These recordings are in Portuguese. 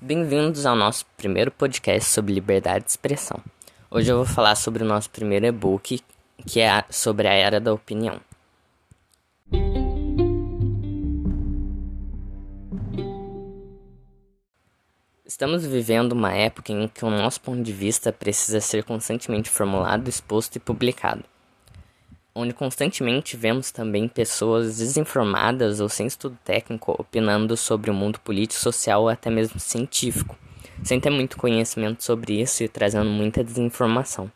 Bem-vindos ao nosso primeiro podcast sobre liberdade de expressão. Hoje eu vou falar sobre o nosso primeiro e-book, que é sobre a era da opinião. Estamos vivendo uma época em que o nosso ponto de vista precisa ser constantemente formulado, exposto e publicado onde constantemente vemos também pessoas desinformadas ou sem estudo técnico opinando sobre o mundo político, social ou até mesmo científico, sem ter muito conhecimento sobre isso e trazendo muita desinformação.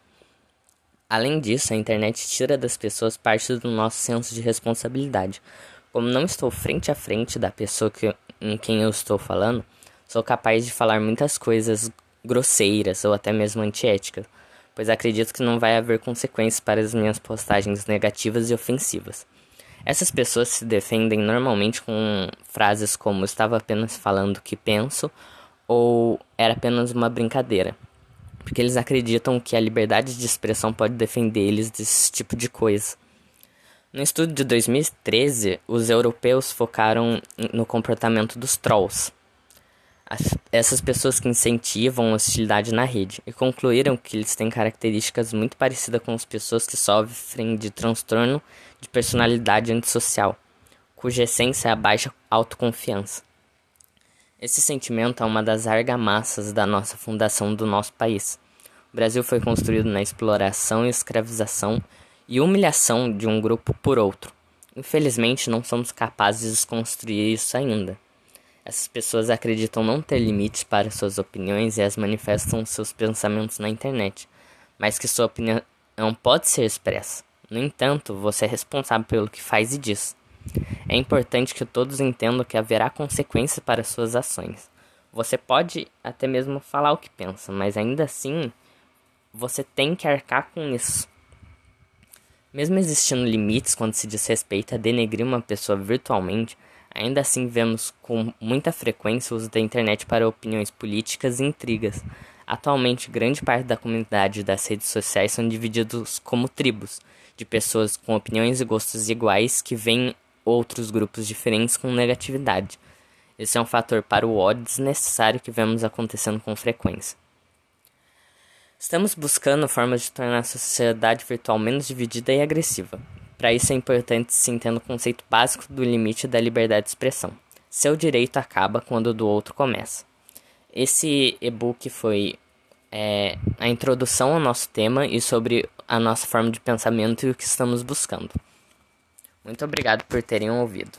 Além disso, a internet tira das pessoas parte do nosso senso de responsabilidade. Como não estou frente a frente da pessoa que, em quem eu estou falando, sou capaz de falar muitas coisas grosseiras ou até mesmo antiéticas pois acredito que não vai haver consequências para as minhas postagens negativas e ofensivas. Essas pessoas se defendem normalmente com frases como estava apenas falando o que penso ou era apenas uma brincadeira, porque eles acreditam que a liberdade de expressão pode defender eles desse tipo de coisa. No estudo de 2013, os europeus focaram no comportamento dos trolls, essas pessoas que incentivam a hostilidade na rede e concluíram que eles têm características muito parecidas com as pessoas que sofrem de transtorno de personalidade antissocial, cuja essência é a baixa autoconfiança. Esse sentimento é uma das argamassas da nossa fundação do nosso país. O Brasil foi construído na exploração escravização e humilhação de um grupo por outro. Infelizmente, não somos capazes de desconstruir isso ainda. Essas pessoas acreditam não ter limites para suas opiniões e as manifestam seus pensamentos na internet, mas que sua opinião pode ser expressa. No entanto, você é responsável pelo que faz e diz. É importante que todos entendam que haverá consequências para suas ações. Você pode até mesmo falar o que pensa, mas ainda assim você tem que arcar com isso. Mesmo existindo limites quando se diz respeito a denegrir uma pessoa virtualmente, Ainda assim, vemos com muita frequência o uso da internet para opiniões políticas e intrigas. Atualmente, grande parte da comunidade das redes sociais são divididos como tribos, de pessoas com opiniões e gostos iguais que veem outros grupos diferentes com negatividade. Esse é um fator para o ódio desnecessário que vemos acontecendo com frequência. Estamos buscando formas de tornar a sociedade virtual menos dividida e agressiva. Para isso é importante se entender o conceito básico do limite da liberdade de expressão. Seu direito acaba quando o do outro começa. Esse e-book foi é, a introdução ao nosso tema e sobre a nossa forma de pensamento e o que estamos buscando. Muito obrigado por terem ouvido.